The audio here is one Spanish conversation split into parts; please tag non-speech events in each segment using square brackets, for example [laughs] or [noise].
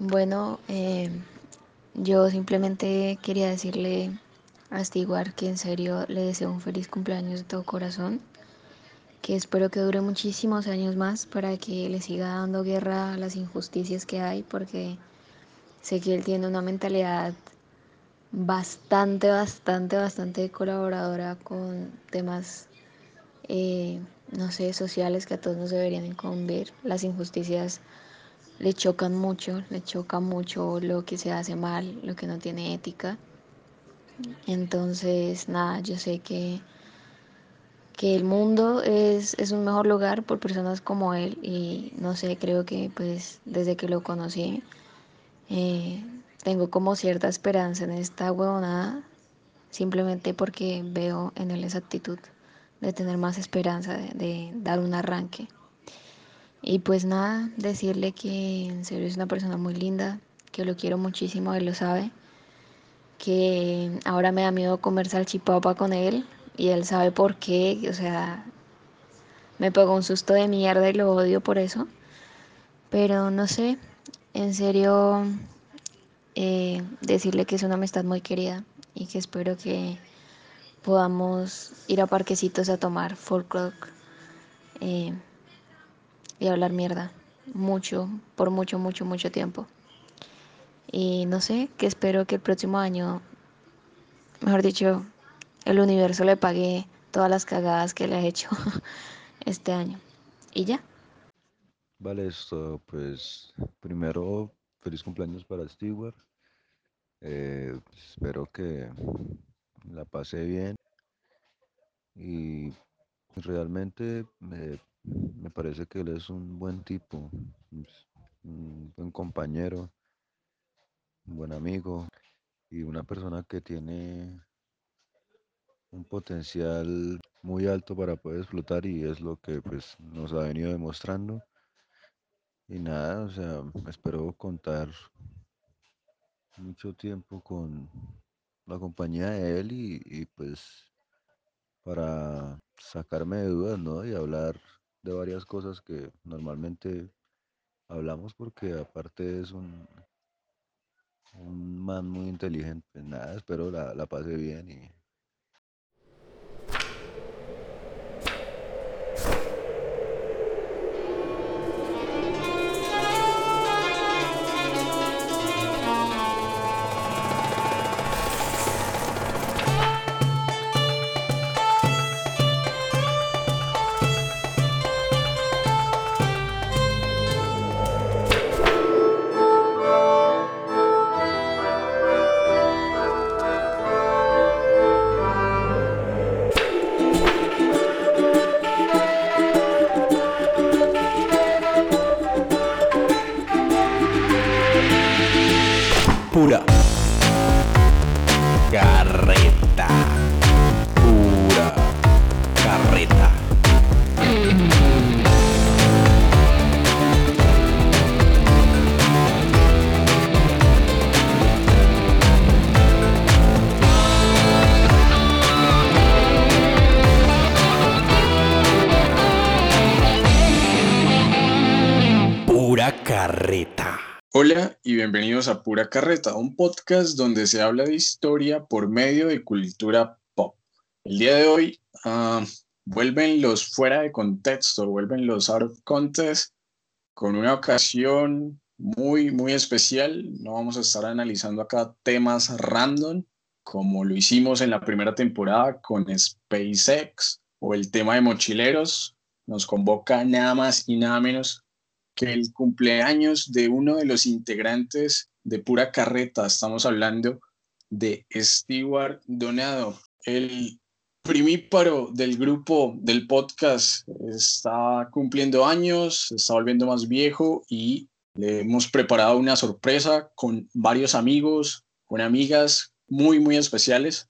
Bueno, eh, yo simplemente quería decirle a Stewart que en serio le deseo un feliz cumpleaños de todo corazón, que espero que dure muchísimos años más para que le siga dando guerra a las injusticias que hay, porque sé que él tiene una mentalidad bastante, bastante, bastante colaboradora con temas, eh, no sé, sociales que a todos nos deberían incumbir. Las injusticias le chocan mucho, le choca mucho lo que se hace mal, lo que no tiene ética. Entonces, nada, yo sé que, que el mundo es, es un mejor lugar por personas como él y no sé, creo que pues desde que lo conocí eh, tengo como cierta esperanza en esta huevonada, simplemente porque veo en él esa actitud de tener más esperanza, de, de dar un arranque. Y pues nada, decirle que en serio es una persona muy linda, que lo quiero muchísimo, él lo sabe, que ahora me da miedo comer salchipapa con él y él sabe por qué, o sea, me pegó un susto de mierda y lo odio por eso. Pero no sé, en serio, eh, decirle que es una amistad muy querida y que espero que podamos ir a parquecitos a tomar folk rock. Y hablar mierda mucho, por mucho, mucho, mucho tiempo. Y no sé, que espero que el próximo año, mejor dicho, el universo le pague todas las cagadas que le ha hecho [laughs] este año. Y ya. Vale, esto, pues primero, feliz cumpleaños para Stewart. Eh, espero que la pase bien y realmente me, me parece que él es un buen tipo, un buen compañero, un buen amigo y una persona que tiene un potencial muy alto para poder explotar y es lo que pues nos ha venido demostrando. Y nada, o sea, espero contar mucho tiempo con la compañía de él y, y, pues para sacarme de dudas, ¿no? Y hablar de varias cosas que normalmente hablamos porque aparte es un, un man muy inteligente. Nada, espero la, la pase bien y carreta. Hola y bienvenidos a Pura Carreta, un podcast donde se habla de historia por medio de cultura pop. El día de hoy ah, vuelven los fuera de contexto, vuelven los out of context con una ocasión muy, muy especial. No vamos a estar analizando acá temas random como lo hicimos en la primera temporada con SpaceX o el tema de mochileros. Nos convoca nada más y nada menos que el cumpleaños de uno de los integrantes de Pura Carreta. Estamos hablando de Stewart Donado, el primíparo del grupo del podcast. Está cumpliendo años, está volviendo más viejo y le hemos preparado una sorpresa con varios amigos, con amigas muy, muy especiales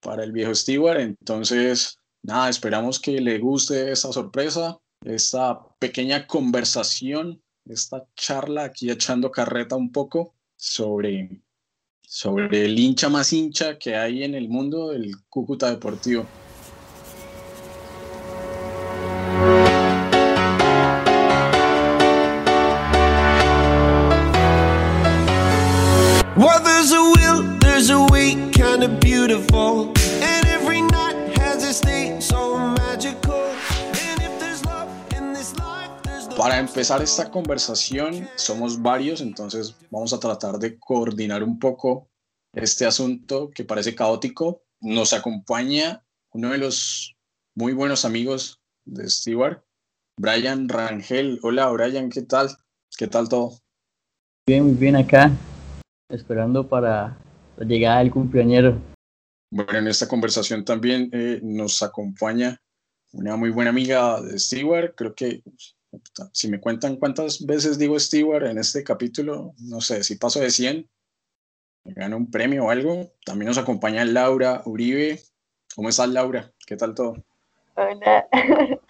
para el viejo Stewart. Entonces, nada, esperamos que le guste esta sorpresa esta pequeña conversación, esta charla aquí echando carreta un poco sobre, sobre el hincha más hincha que hay en el mundo del Cúcuta Deportivo. There's a will, there's a beautiful. Para empezar esta conversación, somos varios, entonces vamos a tratar de coordinar un poco este asunto que parece caótico. Nos acompaña uno de los muy buenos amigos de Stewart, Brian Rangel. Hola, Brian, ¿qué tal? ¿Qué tal todo? Bien, muy bien acá, esperando para la llegada del cumpleañero. Bueno, en esta conversación también eh, nos acompaña una muy buena amiga de Stewart. Creo que si me cuentan cuántas veces digo Stewart en este capítulo, no sé, si paso de 100, me gano un premio o algo. También nos acompaña Laura Uribe. ¿Cómo estás, Laura? ¿Qué tal todo? Hola, [laughs]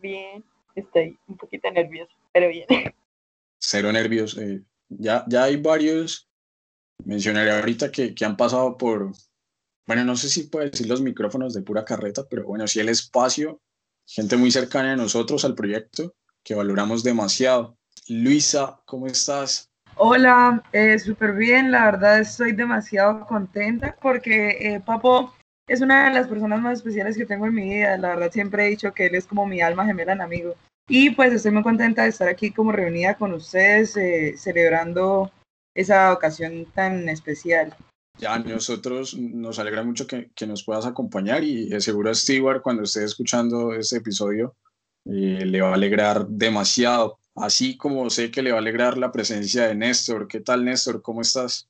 bien, estoy un poquito nerviosa, pero bien. Cero nervios. eh, ya, ya hay varios, mencionaré ahorita que, que han pasado por, bueno, no sé si puedo decir los micrófonos de pura carreta, pero bueno, sí el espacio, gente muy cercana a nosotros, al proyecto, que valoramos demasiado. Luisa, ¿cómo estás? Hola, eh, súper bien, la verdad estoy demasiado contenta porque eh, Papo es una de las personas más especiales que tengo en mi vida, la verdad siempre he dicho que él es como mi alma gemela en amigo y pues estoy muy contenta de estar aquí como reunida con ustedes eh, celebrando esa ocasión tan especial. Ya a nosotros nos alegra mucho que, que nos puedas acompañar y seguro a Stewart cuando esté escuchando este episodio eh, le va a alegrar demasiado, así como sé que le va a alegrar la presencia de Néstor. ¿Qué tal Néstor? ¿Cómo estás?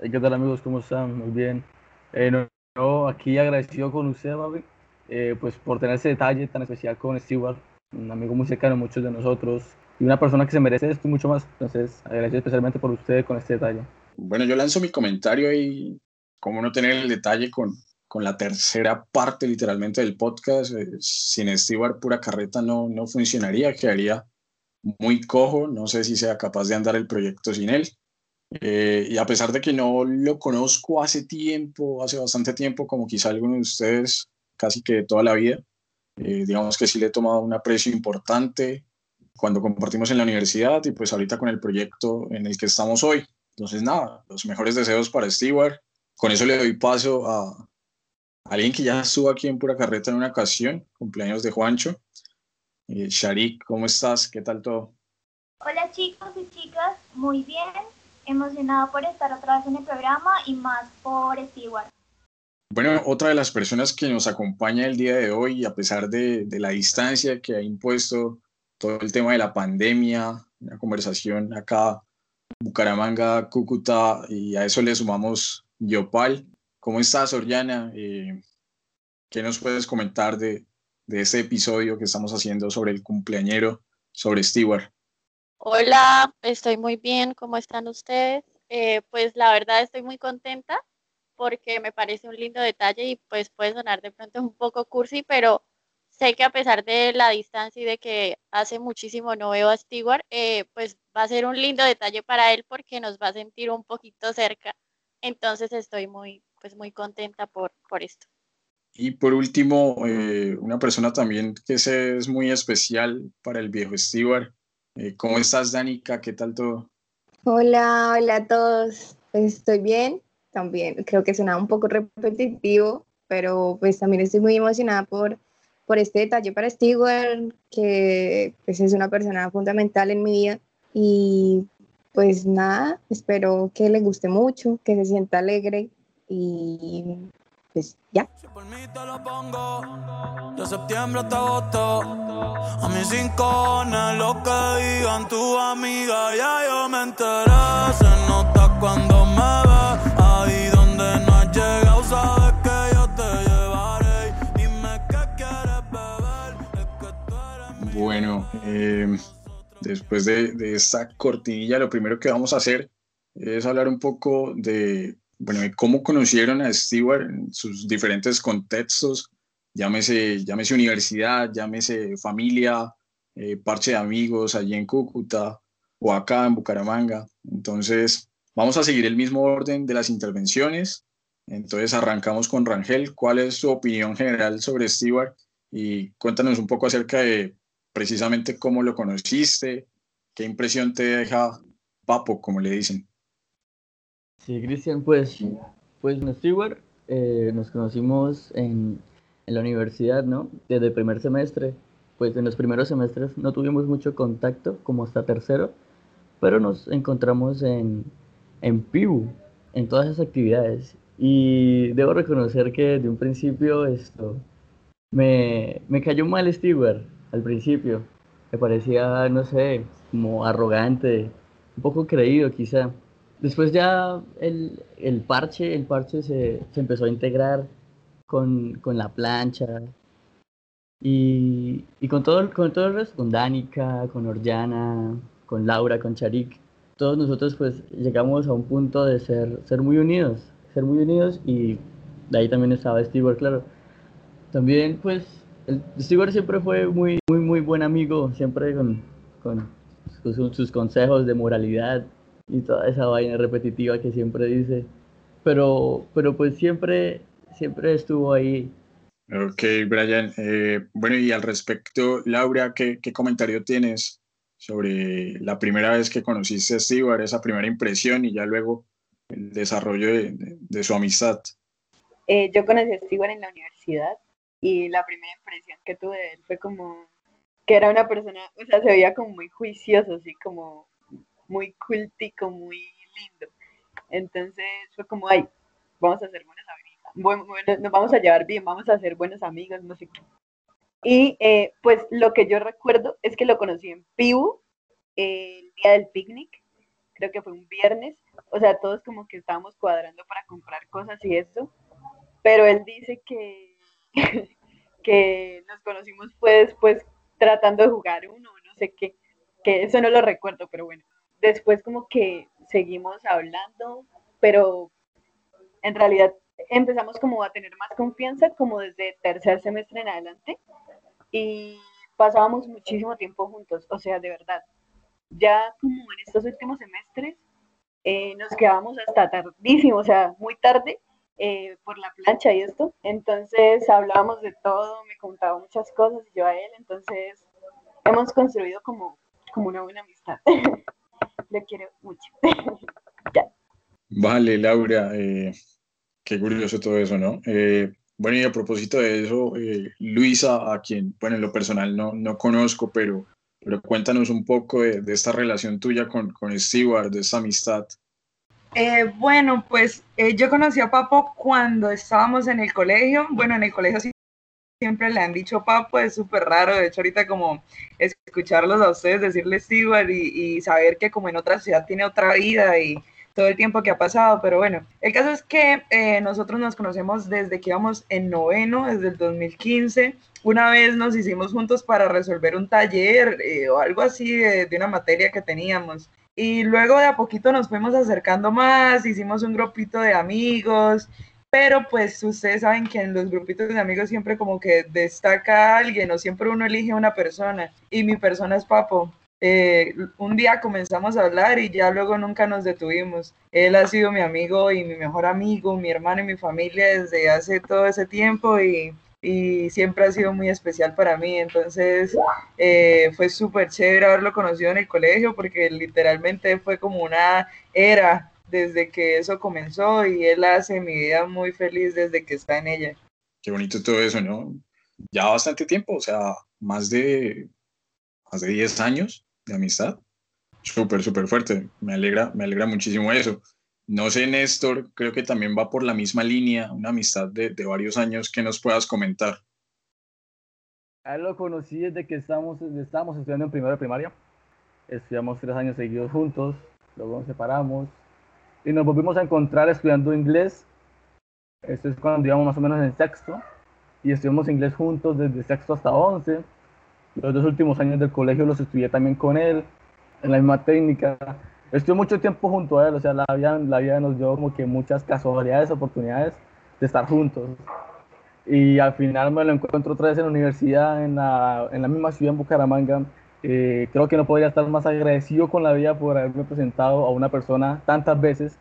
Eh, ¿Qué tal amigos? ¿Cómo están? Muy bien. Eh, no, no, aquí agradecido con usted, Mavi, eh, pues por tener ese detalle tan especial con Stewart, un amigo muy cercano a muchos de nosotros y una persona que se merece esto mucho más. Entonces, agradecido especialmente por usted con este detalle. Bueno, yo lanzo mi comentario y cómo no tener el detalle con, con la tercera parte literalmente del podcast. Eh, sin Stewart pura carreta no, no funcionaría, quedaría muy cojo, no sé si sea capaz de andar el proyecto sin él. Eh, y a pesar de que no lo conozco hace tiempo, hace bastante tiempo, como quizá algunos de ustedes, casi que toda la vida, eh, digamos que sí le he tomado un aprecio importante cuando compartimos en la universidad y pues ahorita con el proyecto en el que estamos hoy. Entonces, nada, los mejores deseos para Stewart. Con eso le doy paso a alguien que ya estuvo aquí en Pura Carreta en una ocasión, cumpleaños de Juancho. Eh, Sharik, ¿cómo estás? ¿Qué tal todo? Hola chicos y chicas, muy bien, emocionado por estar otra vez en el programa y más por Stewart. Bueno, otra de las personas que nos acompaña el día de hoy, a pesar de, de la distancia que ha impuesto todo el tema de la pandemia, una conversación acá, Bucaramanga, Cúcuta, y a eso le sumamos Yopal. ¿Cómo estás, Oriana? Eh, ¿Qué nos puedes comentar de, de este episodio que estamos haciendo sobre el cumpleañero, sobre Stewart? Hola, estoy muy bien, ¿cómo están ustedes? Eh, pues la verdad estoy muy contenta porque me parece un lindo detalle y pues puede sonar de pronto un poco cursi, pero sé que a pesar de la distancia y de que hace muchísimo no veo a Stewart, eh, pues va a ser un lindo detalle para él porque nos va a sentir un poquito cerca. Entonces estoy muy, pues muy contenta por, por esto. Y por último, eh, una persona también que se, es muy especial para el viejo Stewart. Eh, ¿Cómo estás, Danica? ¿Qué tal todo? Hola, hola a todos. Pues estoy bien, también creo que suena un poco repetitivo, pero pues también estoy muy emocionada por, por este detalle para Stewart, que pues es una persona fundamental en mi vida. Y pues nada, espero que le guste mucho, que se sienta alegre y pues ya. Si por mí te lo pongo, de septiembre hasta agosto. A mis cinco lo que digan tu amiga, ya yo me enteré. Se nota cuando me ve, ahí donde no has llegado, sabes que yo te llevaré. Dime qué quieres beber, es que tú eres mi Bueno, eh, después de, de esta cortinilla, lo primero que vamos a hacer es hablar un poco de, bueno, cómo conocieron a Stewart en sus diferentes contextos, llámese, llámese universidad, llámese familia, eh, parche de amigos allí en Cúcuta o acá en Bucaramanga. Entonces, vamos a seguir el mismo orden de las intervenciones. Entonces, arrancamos con Rangel. ¿Cuál es su opinión general sobre Stewart? Y cuéntanos un poco acerca de precisamente cómo lo conociste, qué impresión te deja Papo, como le dicen. Sí, Cristian, pues, pues Stewart eh, nos conocimos en, en la universidad, ¿no? Desde el primer semestre. Pues en los primeros semestres no tuvimos mucho contacto, como hasta tercero, pero nos encontramos en, en PIU, en todas esas actividades. Y debo reconocer que desde un principio esto me, me cayó mal Stewart al principio. Me parecía, no sé, como arrogante, un poco creído quizá. Después ya el, el parche, el parche se, se empezó a integrar con, con la plancha y, y con, todo, con todo el resto, con Danica, con Orjana, con Laura, con Charik. Todos nosotros pues llegamos a un punto de ser, ser muy unidos, ser muy unidos y de ahí también estaba Stewart, claro. También pues el, siempre fue muy, muy, muy buen amigo, siempre con, con sus consejos de moralidad y toda esa vaina repetitiva que siempre dice. Pero, pero pues siempre, siempre estuvo ahí. Ok, Brian. Eh, bueno, y al respecto, Laura, ¿qué, ¿qué, comentario tienes sobre la primera vez que conociste a Stewart, esa primera impresión y ya luego el desarrollo de, de, de su amistad? Eh, yo conocí a Stewart en la universidad y la primera impresión que tuve de él fue como que era una persona, o sea, se veía como muy juicioso, así como muy cultico, muy lindo. Entonces fue como, ay, vamos a ser buenas amigas, bueno, bueno, nos vamos a llevar bien, vamos a ser buenos amigos, no sé qué. Y eh, pues lo que yo recuerdo es que lo conocí en Pibu, el día del picnic, creo que fue un viernes, o sea, todos como que estábamos cuadrando para comprar cosas y eso, pero él dice que, [laughs] que nos conocimos fue después tratando de jugar uno, no sé qué, que eso no lo recuerdo, pero bueno. Después como que seguimos hablando, pero en realidad empezamos como a tener más confianza como desde tercer semestre en adelante y pasábamos muchísimo tiempo juntos, o sea, de verdad. Ya como en estos últimos semestres eh, nos quedábamos hasta tardísimo, o sea, muy tarde eh, por la plancha y esto. Entonces hablábamos de todo, me contaba muchas cosas y yo a él, entonces hemos construido como, como una buena amistad. [laughs] Le quiero mucho. [laughs] ya. Vale, Laura, eh, qué curioso todo eso, ¿no? Eh, bueno, y a propósito de eso, eh, Luisa, a quien, bueno, en lo personal no, no conozco, pero, pero cuéntanos un poco de, de esta relación tuya con, con Stewart, de esta amistad. Eh, bueno, pues eh, yo conocí a Papo cuando estábamos en el colegio. Bueno, en el colegio sí, siempre le han dicho Papo, es súper raro. De hecho, ahorita como escucharlos a ustedes decirle Stewart y, y, saber que como en otra ciudad tiene otra vida y todo el tiempo que ha pasado. Pero bueno, el caso es que eh, nosotros nos conocemos desde que íbamos en noveno, desde el 2015. Una vez nos hicimos juntos para resolver un taller eh, o algo así de una materia que teníamos. Y luego de a poquito nos fuimos acercando más, hicimos un grupito de amigos, pero pues ustedes saben que en los grupitos de amigos siempre como que destaca alguien o siempre uno elige una persona y mi persona es Papo. Eh, un día comenzamos a hablar y ya luego nunca nos detuvimos. Él ha sido mi amigo y mi mejor amigo, mi hermano y mi familia desde hace todo ese tiempo y y siempre ha sido muy especial para mí. Entonces eh, fue súper chévere haberlo conocido en el colegio porque literalmente fue como una era desde que eso comenzó y él hace mi vida muy feliz desde que está en ella. Qué bonito todo eso, ¿no? Ya bastante tiempo, o sea, más de, más de 10 años de amistad. Súper, súper fuerte. Me alegra, me alegra muchísimo eso. No sé, Néstor, creo que también va por la misma línea, una amistad de, de varios años que nos puedas comentar. A él lo conocí desde que estábamos, estábamos estudiando en primero de primaria. Estudiamos tres años seguidos juntos, luego nos separamos y nos volvimos a encontrar estudiando inglés. Esto es cuando íbamos más o menos en sexto y estudiamos inglés juntos desde sexto hasta once. Los dos últimos años del colegio los estudié también con él, en la misma técnica estuve mucho tiempo junto a él, o sea, la vida, la vida nos dio como que muchas casualidades, oportunidades de estar juntos. Y al final me lo encuentro otra vez en la universidad, en la, en la misma ciudad, en Bucaramanga. Eh, creo que no podría estar más agradecido con la vida por haberme presentado a una persona tantas veces.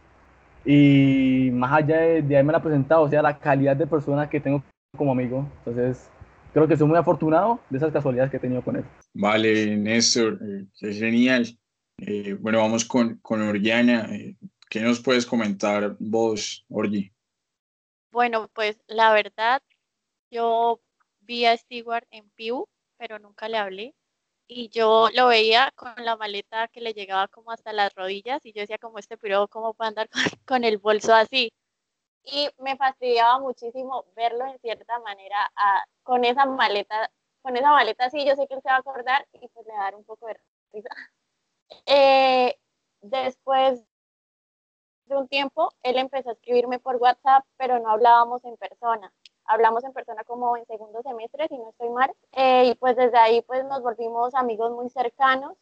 Y más allá de, de haberme la presentado, o sea, la calidad de persona que tengo como amigo. Entonces, creo que soy muy afortunado de esas casualidades que he tenido con él. Vale, Néstor, eh, qué genial. Eh, bueno, vamos con, con Oriana. Eh, ¿Qué nos puedes comentar vos, Orgi? Bueno, pues la verdad, yo vi a Stewart en Piu, pero nunca le hablé. Y yo lo veía con la maleta que le llegaba como hasta las rodillas y yo decía como este piro, ¿cómo puede andar [laughs] con, el bolso así? Y me fastidiaba muchísimo verlo en cierta manera a- con esa maleta, con esa maleta así, yo sé que él se va a acordar y pues le va a dar un poco de risa. [laughs] Eh, después de un tiempo, él empezó a escribirme por WhatsApp, pero no hablábamos en persona. Hablamos en persona como en segundo semestre, si no estoy mal. Eh, y pues desde ahí pues nos volvimos amigos muy cercanos.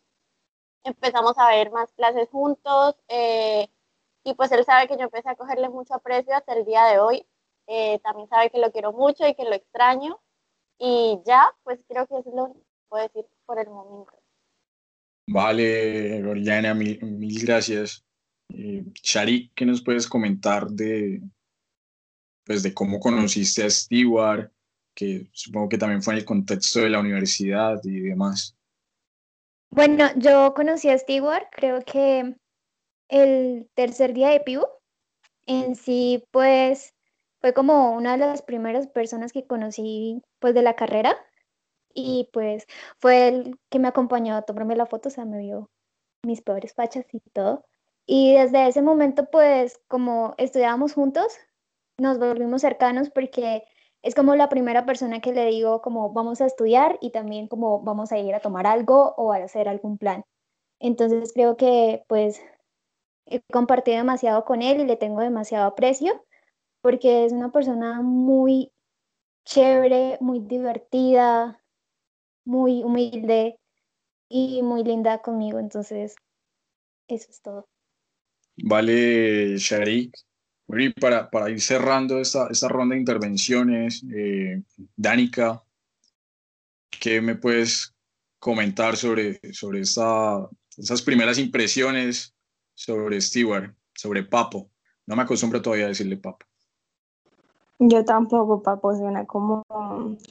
Empezamos a ver más clases juntos. eh, y pues él sabe que yo empecé a cogerle mucho aprecio hasta el día de hoy. Eh, también sabe que lo quiero mucho y que lo extraño. Y ya, pues creo que es lo que puedo decir por el momento. Vale, Oriana, mil, mil gracias. Eh, Sharik, ¿qué nos puedes comentar de, pues, de cómo conociste a Stewart? Que supongo que también fue en el contexto de la universidad y demás. Bueno, yo conocí a Stewart, creo que el tercer día de Pivo. En sí, pues fue como una de las primeras personas que conocí pues de la carrera y pues fue el que me acompañó a tomarme la foto, o sea, me vio mis peores fachas y todo. Y desde ese momento, pues como estudiábamos juntos, nos volvimos cercanos porque es como la primera persona que le digo como vamos a estudiar y también como vamos a ir a tomar algo o a hacer algún plan. Entonces creo que pues he compartido demasiado con él y le tengo demasiado aprecio porque es una persona muy chévere, muy divertida, muy humilde y muy linda conmigo. Entonces, eso es todo. Vale, Sharik. Bueno, y para, para ir cerrando esta, esta ronda de intervenciones, eh, Danica, ¿qué me puedes comentar sobre, sobre esta, esas primeras impresiones sobre Stewart, sobre Papo? No me acostumbro todavía a decirle Papo. Yo tampoco, papo, suena como,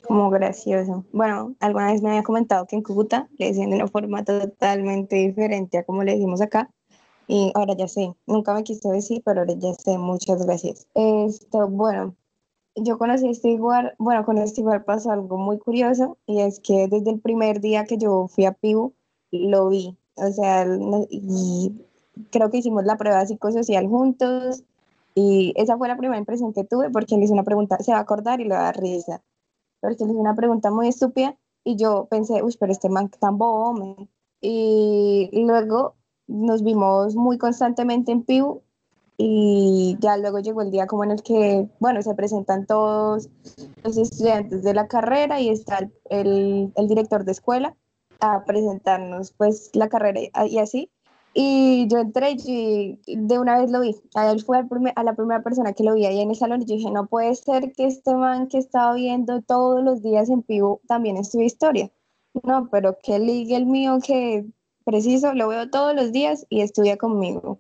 como gracioso. Bueno, alguna vez me había comentado que en Cúcuta le decían de una forma totalmente diferente a como le decimos acá. Y ahora ya sé, nunca me quiso decir, pero ahora ya sé, muchas gracias. Esto, bueno, yo conocí a Stewart, bueno, con Stewart pasó algo muy curioso y es que desde el primer día que yo fui a Pibu, lo vi. O sea, y creo que hicimos la prueba psicosocial juntos y esa fue la primera impresión que tuve porque le hice una pregunta, se va a acordar y le va a dar risa. Porque le hice una pregunta muy estúpida y yo pensé, uy, pero este man tan bobo, hombre". Y luego nos vimos muy constantemente en Pibu y ya luego llegó el día como en el que, bueno, se presentan todos los estudiantes de la carrera y está el, el, director de escuela a presentarnos pues la carrera y, así. Y yo entré y de una vez lo vi. A él fue a la primera persona que lo vi ahí en el salón y dije, no puede ser que este man que estaba viendo todos los días en Pibu también estudia historia. No, pero que ligue el mío que preciso, lo veo todos los días y estudia conmigo.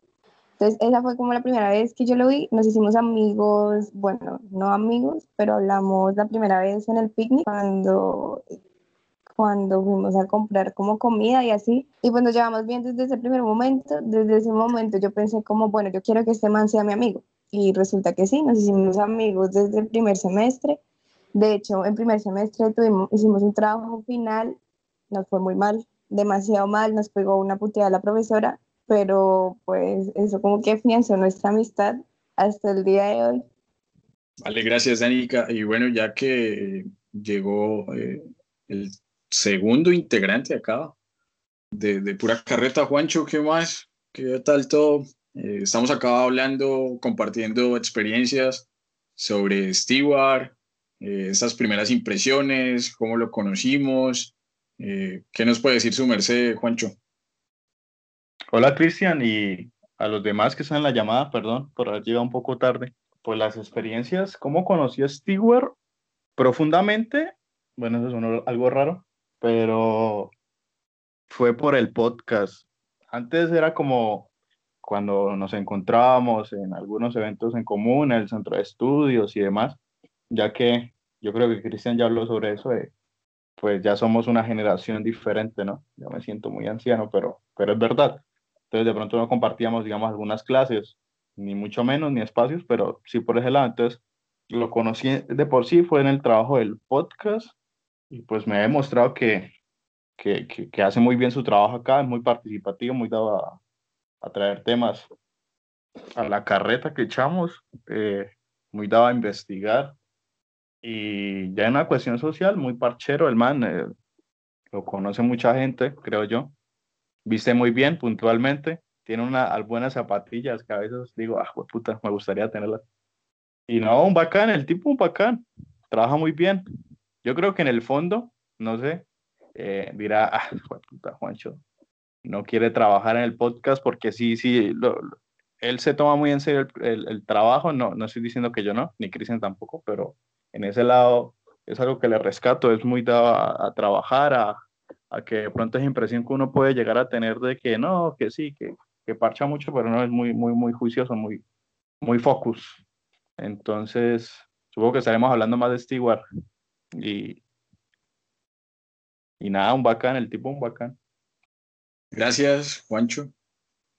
Entonces, esa fue como la primera vez que yo lo vi. Nos hicimos amigos, bueno, no amigos, pero hablamos la primera vez en el picnic cuando, cuando fuimos a comprar como comida y así. Y pues nos llevamos bien desde ese primer momento. Desde ese momento yo pensé como, bueno, yo quiero que este man sea mi amigo. Y resulta que sí, nos hicimos amigos desde el primer semestre. De hecho, en primer semestre tuvimos, hicimos un trabajo final, nos fue muy mal, demasiado mal, nos pegó una puteada la profesora, pero pues eso como que afianzó nuestra amistad hasta el día de hoy. Vale, gracias, Danica. Y bueno, ya que llegó eh, el segundo integrante acá de, de Pura Carreta, Juancho, ¿qué más? ¿Qué tal todo? Eh, estamos acá hablando, compartiendo experiencias sobre Stewart, eh, esas primeras impresiones, cómo lo conocimos. Eh, ¿Qué nos puede decir su merced, Juancho? Hola Cristian y a los demás que están en la llamada, perdón por haber llegado un poco tarde. Pues las experiencias, ¿cómo conocí a Stewart? Profundamente, bueno, eso es algo raro, pero fue por el podcast. Antes era como cuando nos encontrábamos en algunos eventos en común, en el centro de estudios y demás, ya que yo creo que Cristian ya habló sobre eso, pues ya somos una generación diferente, ¿no? Yo me siento muy anciano, pero, pero es verdad. Entonces de pronto no compartíamos, digamos, algunas clases ni mucho menos, ni espacios, pero sí por ese lado. Entonces, lo conocí de por sí, fue en el trabajo del podcast y pues me ha demostrado que, que, que, hace muy bien su trabajo acá, es muy participativo, muy dado a, traer temas a la carreta que echamos, eh, muy dado a investigar. Y ya en una cuestión social, muy parchero el man, eh, lo conoce mucha gente, creo yo. Viste muy bien, puntualmente. Tiene unas buenas zapatillas que a veces digo, ah, puta, me gustaría tenerlas. Y no, un bacán, el tipo un bacán. Trabaja muy bien. Yo creo que en el fondo, no sé, eh, dirá, ah, puta, Juancho, no quiere trabajar en el podcast porque sí, sí, él se toma muy en serio el, el, trabajo. No, no estoy diciendo que yo no, ni Cristian tampoco, pero en ese lado es algo que le rescato, es muy dado a, trabajar, a, a, que de pronto es impresión que uno puede llegar a tener de que no, que sí, que, que parcha mucho, pero no es muy, muy, muy juicioso, muy, muy focus. Entonces, supongo que estaremos hablando más de Stewart. Y, y nada, un bacán, el tipo un bacán. Gracias, Juancho,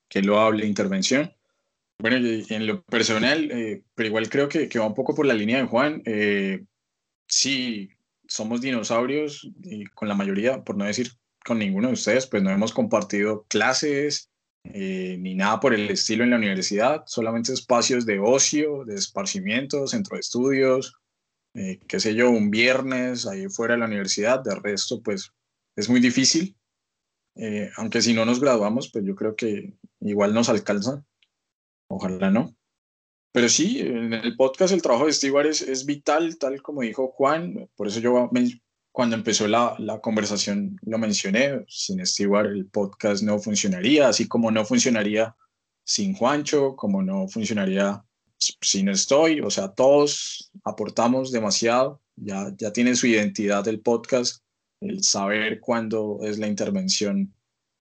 que lo hable intervención. Bueno, en lo personal, eh, pero igual creo que, que, va un poco por la línea de Juan. Eh, sí, somos dinosaurios y con la mayoría, por no decir con ninguno de ustedes, pues no hemos compartido clases eh, ni nada por el estilo en la universidad, solamente espacios de ocio, de esparcimiento, centro de estudios, eh, qué sé yo, un viernes ahí fuera de la universidad, de resto pues es muy difícil, eh, aunque si no nos graduamos, pues yo creo que igual nos alcanza, ojalá no. Pero sí, en el podcast el trabajo de Stewart es, es vital, tal como dijo Juan. Por eso yo cuando empezó la, la, conversación lo mencioné. Sin Stewart el podcast no funcionaría, así como no funcionaría sin Juancho, como no funcionaría si no estoy. O sea, todos aportamos demasiado. Ya, ya tiene su identidad el podcast, el saber cuándo es la intervención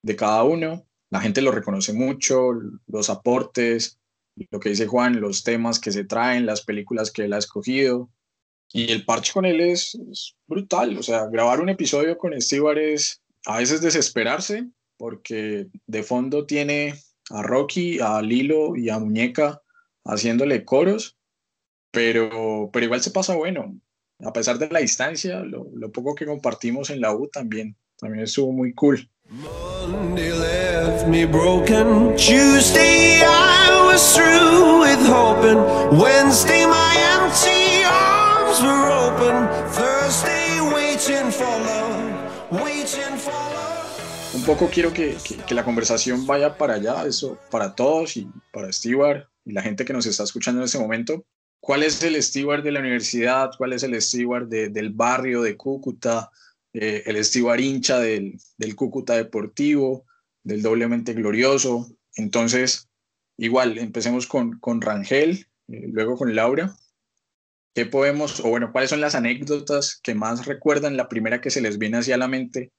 de cada uno. La gente lo reconoce mucho, los aportes, lo que dice Juan, los temas que se traen, las películas que él ha escogido. Y el parche con él es, brutal. O sea, grabar un episodio con Stewart es a veces desesperarse porque de fondo tiene a Rocky, a Lilo y a Muñeca haciéndole coros, pero, pero igual se pasa bueno. A pesar de la distancia, lo, poco que compartimos en la U también, también estuvo muy cool. Monday left me broken. Tuesday through with hoping. Wednesday my empty arms were open. Thursday waiting for love, waiting for love. Un poco quiero que, que, que, la conversación vaya para allá, eso para todos y para Stewart y la gente que nos está escuchando en ese momento. ¿Cuál es el Stewart de la universidad? ¿Cuál es el Stewart de, del barrio de Cúcuta? Eh, el Stewart hincha del, del Cúcuta Deportivo, del doblemente glorioso. Entonces, igual, empecemos con, con Rangel, eh, luego con Laura. ¿Qué podemos, o bueno, cuáles son las anécdotas que más recuerdan, la primera que se les viene hacia la mente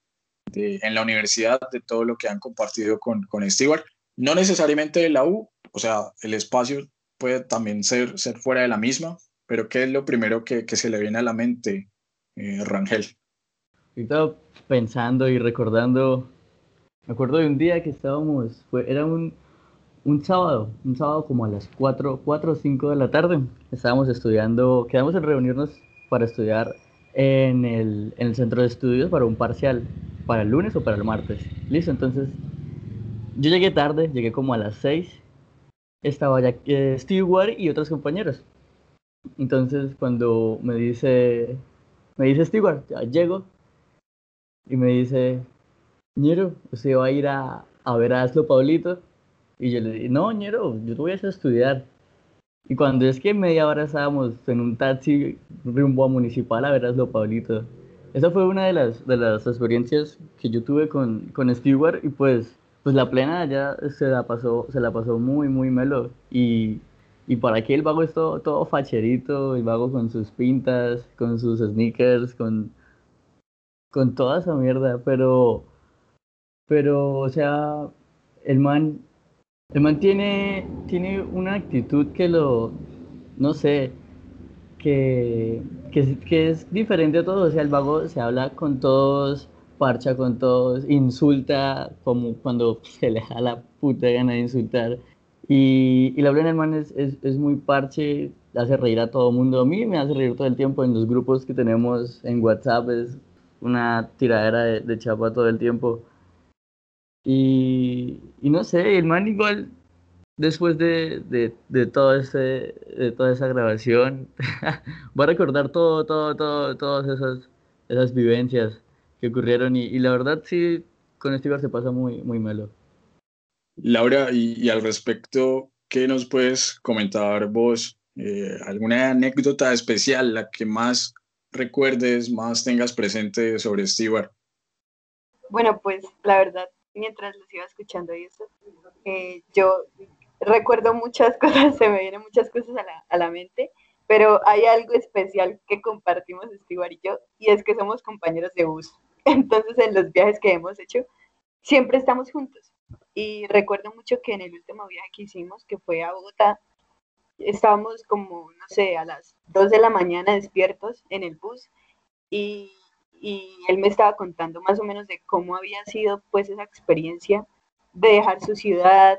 de, en la universidad, de todo lo que han compartido con, con Stewart? No necesariamente de la U, o sea, el espacio puede también ser, ser fuera de la misma, pero ¿qué es lo primero que, que se le viene a la mente, eh, Rangel? Pensando y recordando, me acuerdo de un día que estábamos, fue, era un, un sábado, un sábado como a las 4, 4 o 5 de la tarde. Estábamos estudiando, quedamos en reunirnos para estudiar en el, en el centro de estudios para un parcial, para el lunes o para el martes. Listo, entonces yo llegué tarde, llegué como a las 6. Estaba ya eh, Stewart y otros compañeros. Entonces cuando me dice, me dice Stewart, ya llego, y me dice, Ñero, ¿usted va a ir a, a ver a Aslo Pablito? Y yo le dije, no, Ñero, yo te voy a hacer estudiar. Y cuando es que media hora estábamos en un taxi rumbo a Municipal a ver a Aslo Pablito. Esa fue una de las, de las experiencias que yo tuve con, con Stewart y pues, pues la plena ya se la pasó, se la pasó muy, muy melo. Y, y por aquí el vago es todo, todo facherito, el vago con sus pintas, con sus sneakers, con con toda esa mierda, pero, pero, o sea, el man, el man tiene, una actitud que lo, no sé, que, que, es diferente a todos, o sea, el vago se habla con todos, parcha con todos, insulta como cuando [laughs] se le da la puta gana de insultar. Y, y la Brenner Man es, es, es, muy parche, hace reír a todo mundo. A mí me hace reír todo el tiempo en los grupos que tenemos en WhatsApp. Es una tiradera de, de chapa todo el tiempo. Y, y no sé, el man igual, después de, de, de, todo ese, de toda esa grabación, [laughs] va a recordar todo, todo, todo, todas esas, esas vivencias que ocurrieron. Y, y la verdad sí, con Steve se pasa muy, muy malo. Laura, y, y, al respecto, ¿qué nos puedes comentar vos? Eh, ¿Alguna anécdota especial, la que más recuerdes, más tengas presente sobre Stewart? Bueno, pues la verdad, mientras los iba escuchando y eso, eh, yo recuerdo muchas [laughs] cosas, se me vienen muchas cosas a la, a la, mente, pero hay algo especial que compartimos Stewart y yo, y es que somos compañeros de bus. [laughs] Entonces, en los viajes que hemos hecho, siempre estamos juntos. Y recuerdo mucho que en el último viaje que hicimos, que fue a Bogotá, estábamos como, no sé, a las 2 de la mañana despiertos en el bus y, y, él me estaba contando más o menos de cómo había sido pues esa experiencia de dejar su ciudad,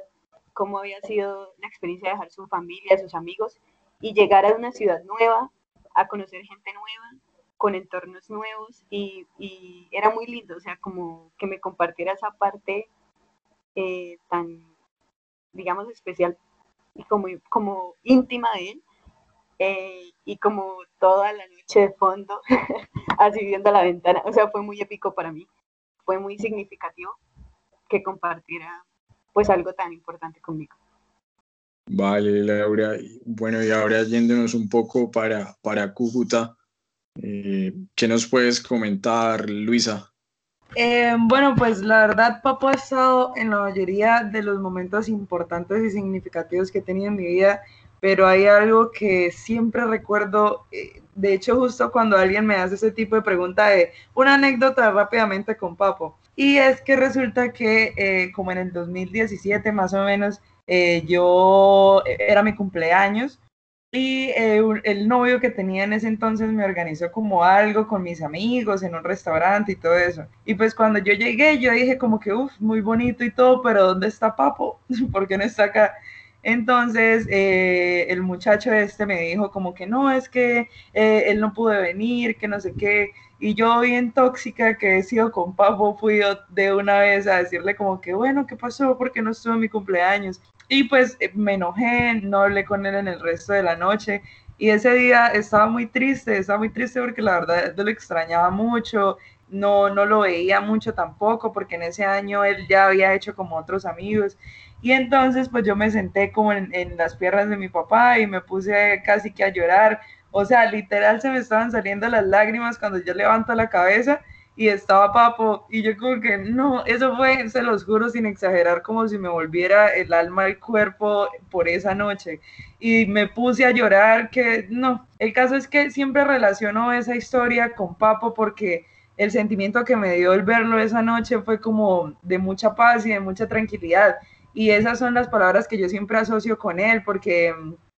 cómo había sido la experiencia de dejar su familia, sus amigos y llegar a una ciudad nueva, a conocer gente nueva, con entornos nuevos y, era muy lindo, o sea, como que me compartiera esa parte eh, tan, digamos, especial y como, como íntima de él. Eh, y como toda la noche de fondo, [laughs] así viendo la ventana, o sea, fue muy épico para mí, fue muy significativo que compartiera pues algo tan importante conmigo. Vale, Laura. Bueno, y ahora yéndonos un poco para, para Cúcuta, eh, ¿qué nos puedes comentar, Luisa? Eh, bueno, pues la verdad, Papo ha estado en la mayoría de los momentos importantes y significativos que he tenido en mi vida, pero hay algo que siempre recuerdo, eh, de hecho justo cuando alguien me hace ese tipo de pregunta de una anécdota rápidamente con Papo, y es que resulta que eh, como en el 2017 más o menos, eh, yo era mi cumpleaños y eh, el novio que tenía en ese entonces me organizó como algo con mis amigos en un restaurante y todo eso. Y pues cuando yo llegué, yo dije como que, uff, muy bonito y todo, pero ¿dónde está Papo? [laughs] ¿Por qué no está acá? Entonces eh, el muchacho este me dijo como que no, es que eh, él no pudo venir, que no sé qué. Y yo bien tóxica que he sido con Papo, fui de una vez a decirle como que, bueno, ¿qué pasó? ¿Por qué no estuvo en mi cumpleaños? Y pues eh, me enojé, no hablé con él en el resto de la noche. Y ese día estaba muy triste, estaba muy triste porque la verdad lo extrañaba mucho, no, no lo veía mucho tampoco, porque en ese año él ya había hecho como otros amigos. Y entonces pues yo me senté como en, en las piernas de mi papá y me puse casi que a llorar. O sea, literal se me estaban saliendo las lágrimas cuando yo levanto la cabeza y estaba Papo. Y yo como que no, eso fue, se los juro sin exagerar, como si me volviera el alma al cuerpo por esa noche. Y me puse a llorar que no, el caso es que siempre relaciono esa historia con Papo porque el sentimiento que me dio el verlo esa noche fue como de mucha paz y de mucha tranquilidad y esas son las palabras que yo siempre asocio con él porque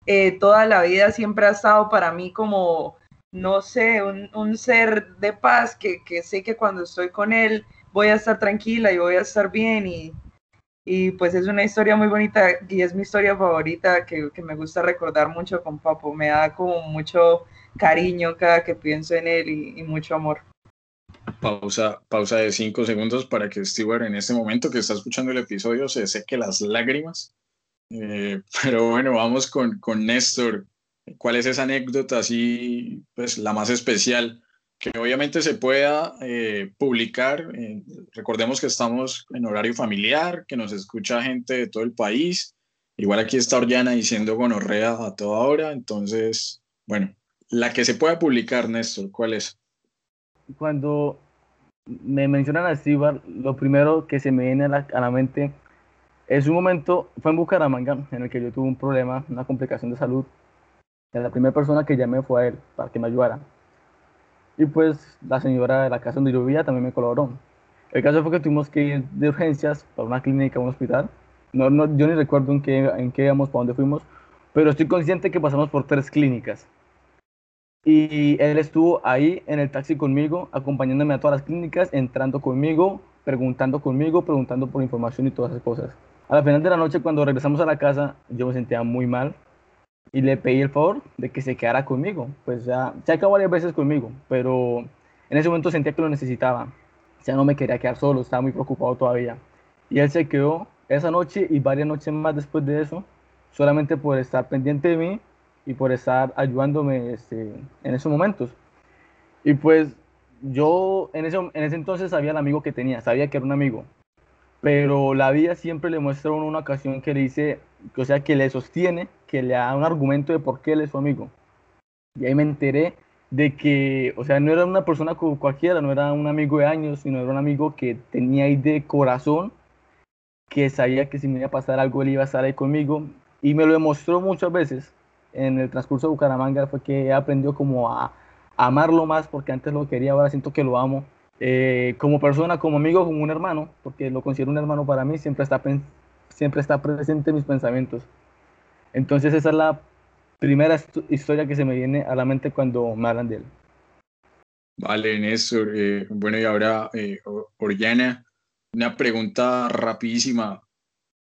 eh, toda la vida siempre ha estado para mí como no sé, un, un ser de paz que, que, sé que cuando estoy con él voy a estar tranquila y voy a estar bien y, y pues es una historia muy bonita y es mi historia favorita que, que, me gusta recordar mucho con Papo, me da como mucho cariño cada que pienso en él y, y mucho amor. Pausa, pausa de cinco segundos para que Stewart en este momento que está escuchando el episodio se seque las lágrimas. Eh, pero bueno, vamos con, con Néstor. ¿Cuál es esa anécdota así, pues la más especial, que obviamente se pueda eh, publicar? Eh, recordemos que estamos en horario familiar, que nos escucha gente de todo el país. Igual aquí está Oriana diciendo gonorrea a toda hora, entonces, bueno, la que se pueda publicar, Néstor, ¿cuál es? Cuando me mencionan a Steve, lo primero que se me viene a la, a la mente es un momento, fue en Bucaramanga, en el que yo tuve un problema, una complicación de salud la primera persona que llamé fue a él para que me ayudara. Y pues la señora de la casa donde yo vivía también me colaboró. El caso fue que tuvimos que ir de urgencias para una clínica, un hospital. No, no, yo ni recuerdo en qué, en qué íbamos, para dónde fuimos, pero estoy consciente que pasamos por tres clínicas. Y él estuvo ahí en el taxi conmigo, acompañándome a todas las clínicas, entrando conmigo, preguntando conmigo, preguntando por información y todas esas cosas. A la final de la noche, cuando regresamos a la casa, yo me sentía muy mal y le pedí el favor de que se quedara conmigo. Pues ya, se acabó varias veces conmigo, pero en ese momento sentía que lo necesitaba. Ya no me quería quedar solo, estaba muy preocupado todavía. Y él se quedó esa noche y varias noches más después de eso, solamente por estar pendiente de mí y por estar ayudándome este, en esos momentos. Y pues yo en ese, en ese entonces sabía el amigo que tenía, sabía que era un amigo, pero la vida siempre le muestra a uno una ocasión que le dice, o sea, que le sostiene, que le da un argumento de por qué él es su amigo. Y ahí me enteré de que, o sea, no era una persona cualquiera, no era un amigo de años, sino era un amigo que tenía ahí de corazón, que sabía que si me iba a pasar algo, él iba a estar ahí conmigo, y me lo demostró muchas veces en el transcurso de Bucaramanga, fue que aprendió como a, a amarlo más, porque antes lo quería, ahora siento que lo amo, eh, como persona, como amigo, como un hermano, porque lo considero un hermano para mí, siempre está, siempre está presente en mis pensamientos. Entonces esa es la primera historia que se me viene a la mente cuando me hablan de él. Vale, Néstor. Eh, bueno, y ahora, eh, Oriana, una pregunta rapidísima.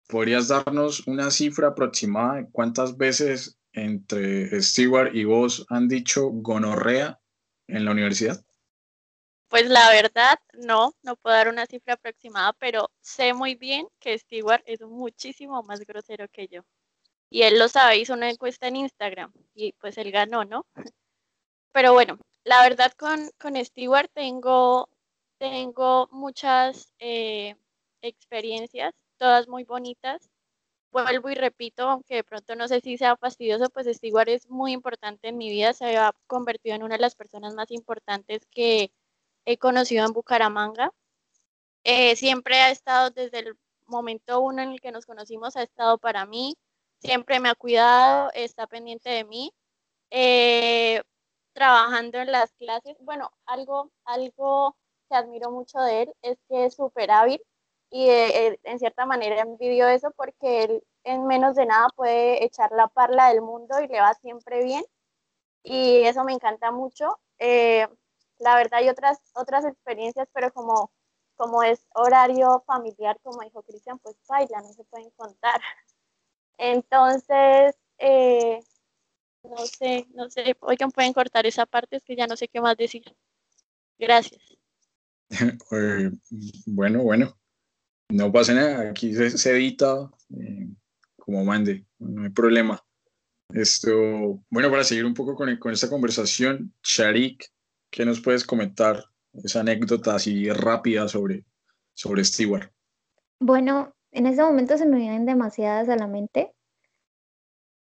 ¿Podrías darnos una cifra aproximada de cuántas veces entre Stewart y vos han dicho gonorrea en la universidad? Pues la verdad, no, no puedo dar una cifra aproximada, pero sé muy bien que Stewart es muchísimo más grosero que yo. Y él lo sabe, hizo una encuesta en Instagram y pues él ganó, ¿no? [laughs] Pero bueno, la verdad con, con Stewart tengo, tengo muchas eh, experiencias, todas muy bonitas. Vuelvo y repito, aunque de pronto no sé si sea fastidioso, pues Stewart es muy importante en mi vida, se ha convertido en una de las personas más importantes que he conocido en Bucaramanga. Eh, siempre ha estado desde el momento uno en el que nos conocimos, ha estado para mí, siempre me ha cuidado, está pendiente de mí, eh, trabajando en las clases. Bueno, algo, algo que admiro mucho de él es que es súper hábil y eh, en cierta manera envidio eso porque él en menos de nada puede echar la parla del mundo y le va siempre bien y eso me encanta mucho la verdad hay otras, otras experiencias, pero como, como es horario familiar, como dijo Cristian, pues baila, no se pueden contar. [laughs] Entonces, eh, no sé, no sé, oigan, pueden cortar esa parte, es que ya no sé qué más decir. Gracias. [laughs] Eh, bueno, bueno, no pasa nada, aquí se, edita eh, como mande, no hay problema. Esto, bueno, para seguir un poco con, con esta conversación, Sharik, ¿Qué nos puedes comentar? Esa anécdota así rápida sobre, sobre Stewart. Bueno, en ese momento se me vienen demasiadas a la mente,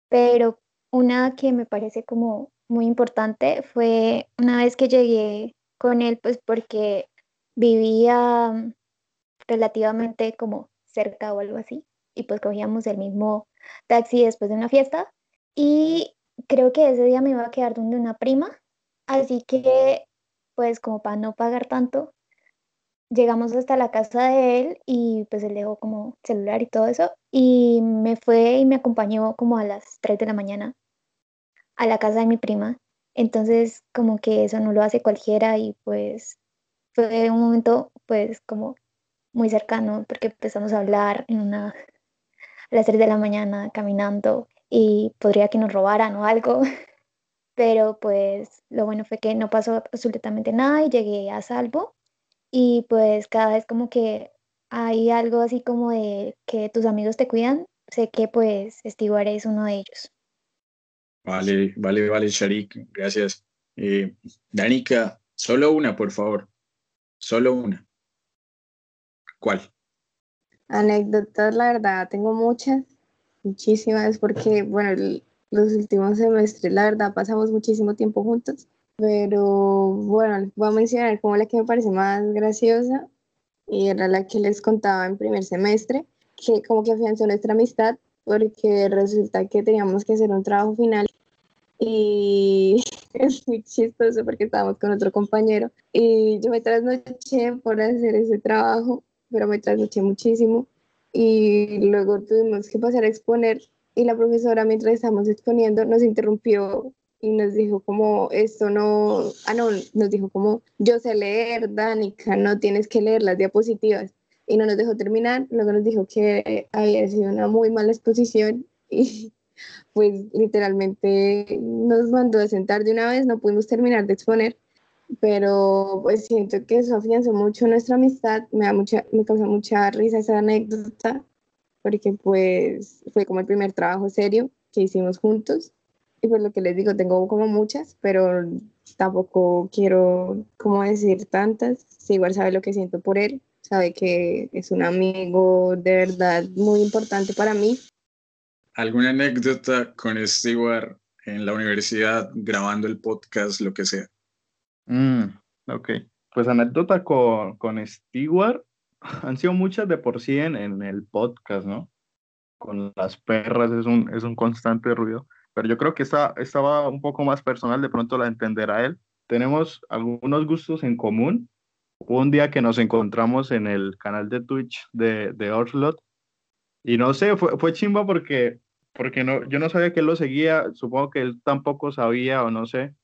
pero una que me parece como muy importante fue una vez que llegué con él, pues porque vivía relativamente como cerca o algo así, y pues cogíamos el mismo taxi después de una fiesta, y creo que ese día me iba a quedar donde una prima, Así que, pues como para no pagar tanto, llegamos hasta la casa de él y pues él dejó como celular y todo eso y me fue y me acompañó como a las 3 de la mañana a la casa de mi prima. Entonces como que eso no lo hace cualquiera y pues fue un momento pues como muy cercano porque empezamos a hablar en una a las 3 de la mañana caminando y podría que nos robaran o algo. [laughs] pero pues lo bueno fue que no pasó absolutamente nada y llegué a salvo y pues cada vez como que hay algo así como de que tus amigos te cuidan, sé que pues Stewart es uno de ellos. Vale, vale, vale, Sharik, gracias. Eh, Danica, solo una, por favor. Solo una. ¿Cuál? Anécdotas, la verdad, tengo muchas, muchísimas, porque, bueno, los últimos semestres, la verdad, pasamos muchísimo tiempo juntos, pero bueno, voy a mencionar como la que me parece más graciosa y era la que les contaba en primer semestre, que como que afianzó nuestra amistad porque resulta que teníamos que hacer un trabajo final y [laughs] es muy chistoso porque estábamos con otro compañero y yo me trasnoché por hacer ese trabajo, pero me trasnoché muchísimo y luego tuvimos que pasar a exponer y la profesora mientras estábamos exponiendo nos interrumpió y nos dijo como esto no, ah no, nos dijo como yo sé leer, Danica, no tienes que leer las diapositivas. y no nos dejó terminar. Luego nos dijo que había sido una muy mala exposición y [laughs] pues literalmente nos mandó a sentar de una vez, no pudimos terminar de exponer, pero pues siento que eso afianzó mucho nuestra amistad, me, da mucha, me causa mucha risa esa anécdota, porque pues fue como el primer trabajo serio que hicimos juntos. Y por lo que les digo, tengo como muchas, pero tampoco quiero como decir tantas. Si igual sabe lo que siento por él, sabe que es un amigo de verdad muy importante para mí. ¿Alguna anécdota con Stewart en la universidad grabando el podcast, lo que sea? Mm, ok, pues anécdota con, con Stewart [laughs] han sido muchas de por sí en, el podcast, ¿no? Con las perras es un, es un constante ruido, pero yo creo que esta, esta un poco más personal, de pronto la entenderá él. Tenemos algunos gustos en común. Un día que nos encontramos en el canal de Twitch de, de Orslot y no sé, fue, fue chimba porque, porque no, yo no sabía que él lo seguía, supongo que él tampoco sabía o no sé.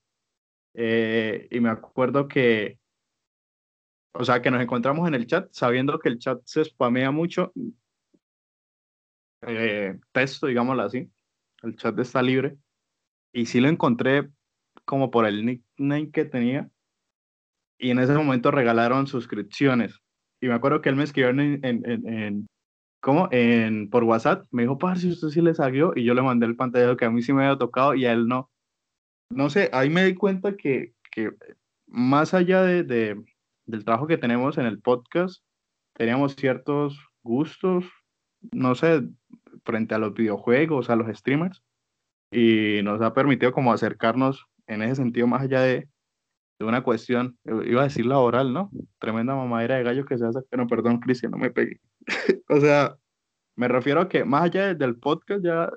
Eh, y me acuerdo que, o sea, que nos encontramos en el chat sabiendo que el chat se spamea mucho. Eh, texto, digámoslo así. El chat está libre. Y sí lo encontré como por el nickname que tenía. Y en ese momento regalaron suscripciones. Y me acuerdo que él me escribió en, en, en, ¿cómo? En, por WhatsApp. Me dijo, si usted sí le salió. Y yo le mandé el pantalla que a mí sí me había tocado y a él no. No sé, ahí me di cuenta que, que más allá de, de del trabajo que tenemos en el podcast, teníamos ciertos gustos, no sé, frente a los videojuegos, a los streamers, y nos ha permitido como acercarnos en ese sentido más allá de, de una cuestión, iba a decir laboral, ¿no? Tremenda mamadera de gallo que se hace, pero perdón, Cristian, no me pegué. [laughs] o sea, me refiero a que más allá del podcast, ya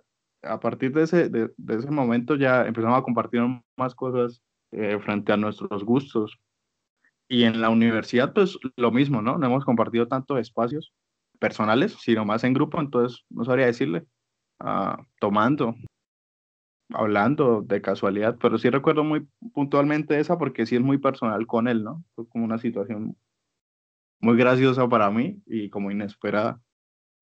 a partir de ese, de, ese momento ya empezamos a compartir más cosas eh, frente a nuestros gustos, y en la universidad, pues lo mismo, ¿no? No hemos compartido tantos espacios personales, sino más en grupo, entonces no sabría decirle, uh, tomando, hablando de casualidad, pero sí recuerdo muy puntualmente esa porque sí es muy personal con él, ¿no? Fue como una situación muy graciosa para mí y como inesperada.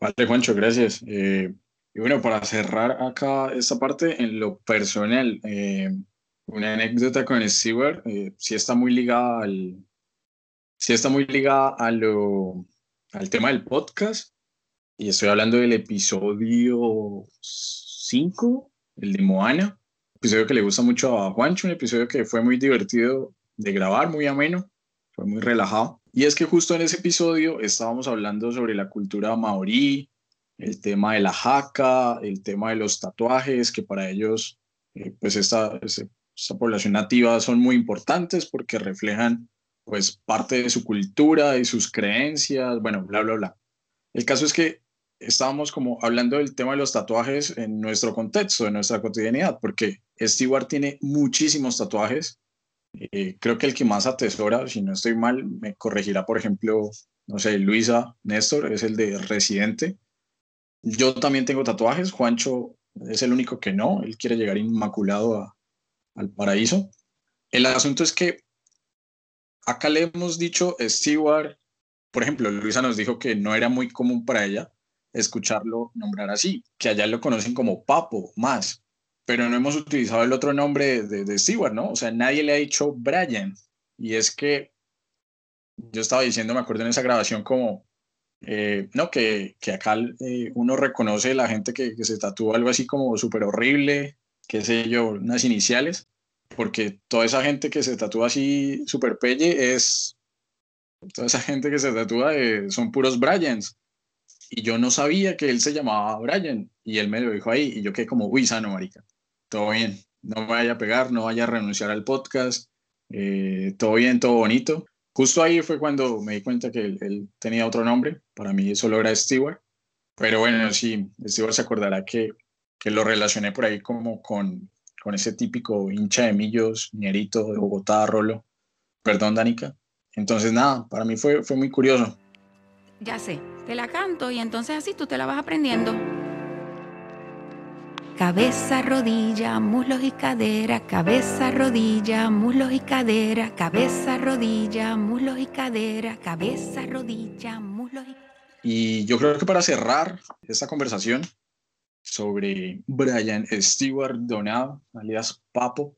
Vale, Juancho, gracias. Eh, y bueno, para cerrar acá esta parte, en lo personal, eh, una anécdota con Stewart, eh, sí está muy ligada al, sí está muy ligada a lo, al tema del podcast. Y estoy hablando del episodio 5, el de Moana. episodio que le gusta mucho a Juancho, un episodio que fue muy divertido de grabar, muy ameno, fue muy relajado. Y es que justo en ese episodio estábamos hablando sobre la cultura maorí, el tema de la jaca, el tema de los tatuajes, que para ellos, eh, pues esta, esta población nativa son muy importantes porque reflejan pues parte de su cultura y sus creencias, bueno, bla, bla, bla. El caso es que estábamos como hablando del tema de los tatuajes en nuestro contexto, en nuestra cotidianidad, porque Stewart tiene muchísimos tatuajes. Eh, creo que el que más atesora, si no estoy mal, me corregirá, por ejemplo, no sé, Luisa Néstor, es el de Residente. Yo también tengo tatuajes, Juancho es el único que no, él quiere llegar inmaculado al paraíso. El asunto es que acá le hemos dicho Stewart, por ejemplo, Luisa nos dijo que no era muy común para ella escucharlo nombrar así, que allá lo conocen como Papo más, pero no hemos utilizado el otro nombre de, de ¿no? O sea, nadie le ha dicho Brian. Y es que yo estaba diciendo, me acuerdo en esa grabación como, eh, no, que, que acá eh, uno reconoce la gente que, que se tatúa algo así como súper horrible, qué sé yo, unas iniciales, porque toda esa gente que se tatúa así super pelle es, toda esa gente que se tatúa eh, son puros Bryans. Y yo no sabía que él se llamaba Brian y él me lo dijo ahí y yo quedé como, uy, sano, marica, todo bien, no vaya a pegar, no vaya a renunciar al podcast, eh, todo bien, todo bonito. Justo ahí fue cuando me di cuenta que él, tenía otro nombre, para mí solo era Stewart, pero bueno, sí, Stewart se acordará que, que lo relacioné por ahí como con, con ese típico hincha de millos, ñerito de Bogotá, Rolo. Perdón, Danica. Entonces, nada, para mí fue, fue muy curioso. Ya sé, te la canto y entonces así tú te la vas aprendiendo. Cabeza, rodilla, muslos y cadera, cabeza, rodilla, muslos y cadera, cabeza, rodilla, muslos y cadera, cabeza, rodilla, muslos y Y yo creo que para cerrar esta conversación sobre Brian Stewart Donado, alias Papo,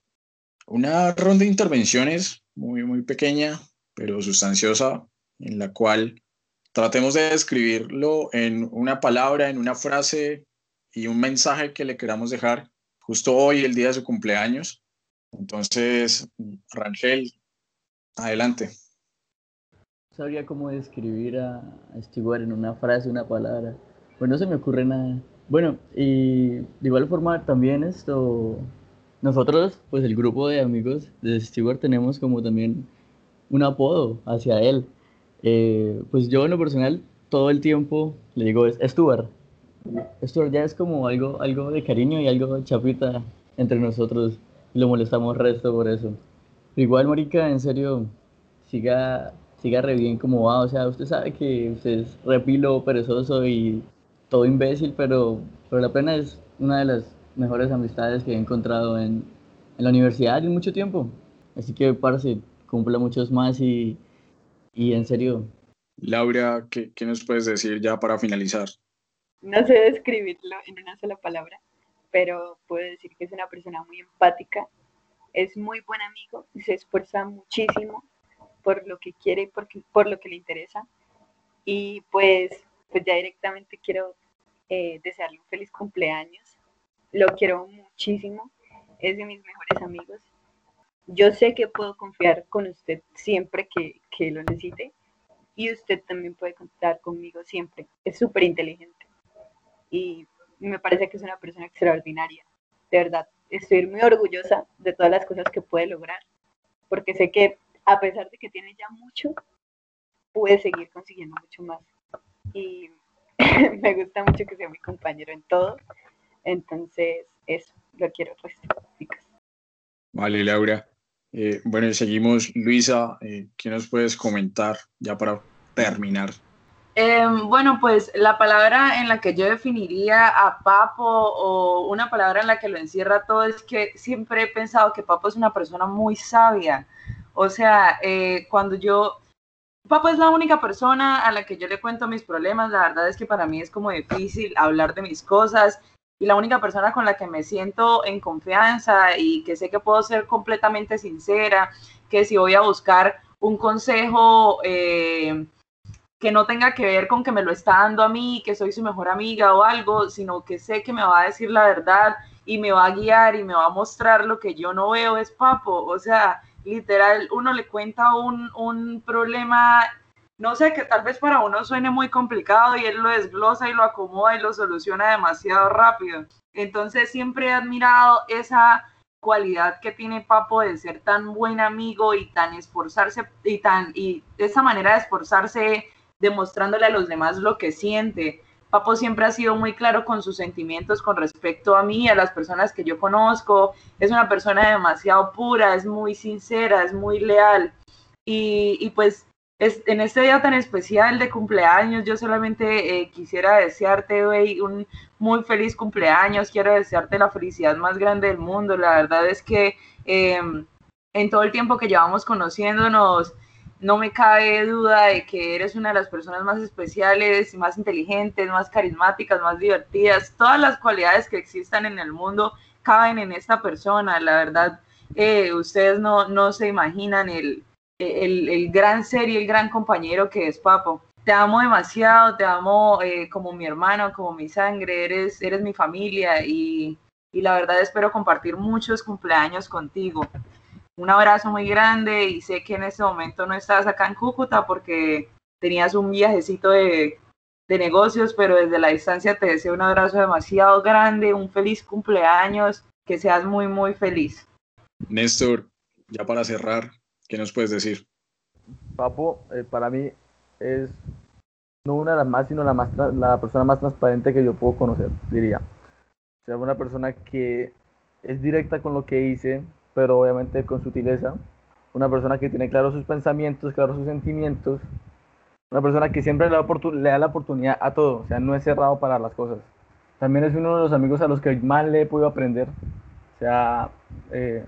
una ronda de intervenciones muy, muy pequeña, pero sustanciosa, en la cual tratemos de describirlo en una palabra, en una frase y un mensaje que le queramos dejar justo hoy, el día de su cumpleaños. Entonces, Rangel, adelante. Sabría cómo describir a, Stewart en una frase, una palabra. Pues no se me ocurre nada. Bueno, y de igual forma también esto, nosotros, pues el grupo de amigos de Stewart tenemos como también un apodo hacia él. Eh, pues yo en lo personal todo el tiempo le digo es Stuart. Stuart ya es como algo, algo de cariño y algo chapita entre nosotros lo molestamos resto por eso. Igual, Marica, en serio, siga, siga re bien como va. O sea, usted sabe que usted es repilo, perezoso y todo imbécil, pero, pero la pena es una de las mejores amistades que he encontrado en, en la universidad en mucho tiempo. Así que, parce, cumpla muchos más y, y en serio. Laura, ¿qué, ¿qué, nos puedes decir ya para finalizar? No sé describirlo en una sola palabra, pero puedo decir que es una persona muy empática, es muy buen amigo se esfuerza muchísimo por lo que quiere y por, por lo que le interesa. Y pues, pues ya directamente quiero eh, desearle un feliz cumpleaños. Lo quiero muchísimo, es de mis mejores amigos yo sé que puedo confiar con usted siempre que, que lo necesite y usted también puede contar conmigo siempre. Es súper inteligente y me parece que es una persona extraordinaria. De verdad, estoy muy orgullosa de todas las cosas que puede lograr, porque sé que a pesar de que tiene ya mucho, puede seguir consiguiendo mucho más. Y [laughs] me gusta mucho que sea mi compañero en todo. Entonces, eso, lo quiero resto, Vale, Laura. Eh, bueno, seguimos. Luisa, eh, ¿qué nos puedes comentar ya para terminar? Em, bueno, pues la palabra en la que yo definiría a Papo o una palabra en la que lo encierra todo es que siempre he pensado que Papo es una persona muy sabia. O sea, eh, cuando yo... Papo es la única persona a la que yo le cuento mis problemas. La verdad es que para mí es como difícil hablar de mis cosas y la única persona con la que me siento en confianza y que sé que puedo ser completamente sincera, que si voy a buscar un consejo eh, que no tenga que ver con que me lo está dando a mí, que soy su mejor amiga o algo, sino que sé que me va a decir la verdad y me va a guiar y me va a mostrar lo que yo no veo es papo. O sea, literal, uno le cuenta un, un problema no sé, que tal vez para uno suene muy complicado y él lo desglosa y lo acomoda y lo soluciona demasiado rápido. Entonces siempre he admirado esa cualidad que tiene Papo de ser tan buen amigo y tan esforzarse y tan y esa manera de esforzarse demostrándole a los demás lo que siente. Papo siempre ha sido muy claro con sus sentimientos con respecto a mí, a las personas que yo conozco. Es una persona demasiado pura, es muy sincera, es muy leal. Y, pues en este día tan especial de cumpleaños, yo solamente eh, quisiera desearte, hoy un muy feliz cumpleaños. Quiero desearte la felicidad más grande del mundo. La verdad es que em, en todo el tiempo que llevamos conociéndonos, no me cabe duda de que eres una de las personas más especiales, más inteligentes, más carismáticas, más divertidas. Todas las cualidades que existan en el mundo caben en esta persona. La verdad, eh, ustedes no, no se imaginan el el, gran ser y el gran compañero que es Papo. Te amo demasiado, te amo eh, como mi hermano, como mi sangre, eres, eres mi familia y, y la verdad espero compartir muchos cumpleaños contigo. Un abrazo muy grande y sé que en este momento no estás acá en Cúcuta porque tenías un viajecito de, de negocios, pero desde la distancia te deseo un abrazo demasiado grande, un feliz cumpleaños, que seas muy, muy feliz. Néstor, ya para cerrar, ¿Qué nos puedes decir? Papo, eh, para mí es no una de las más, sino la, más la persona más transparente que yo puedo conocer, diría. O sea, una persona que es directa con lo que dice, pero obviamente con sutileza. Una persona que tiene claros sus pensamientos, claros sus sentimientos. Una persona que siempre le da, le da la oportunidad a todo, o sea, no es cerrado para las cosas. También es uno de los amigos a los que más le he podido aprender. O sea, eh,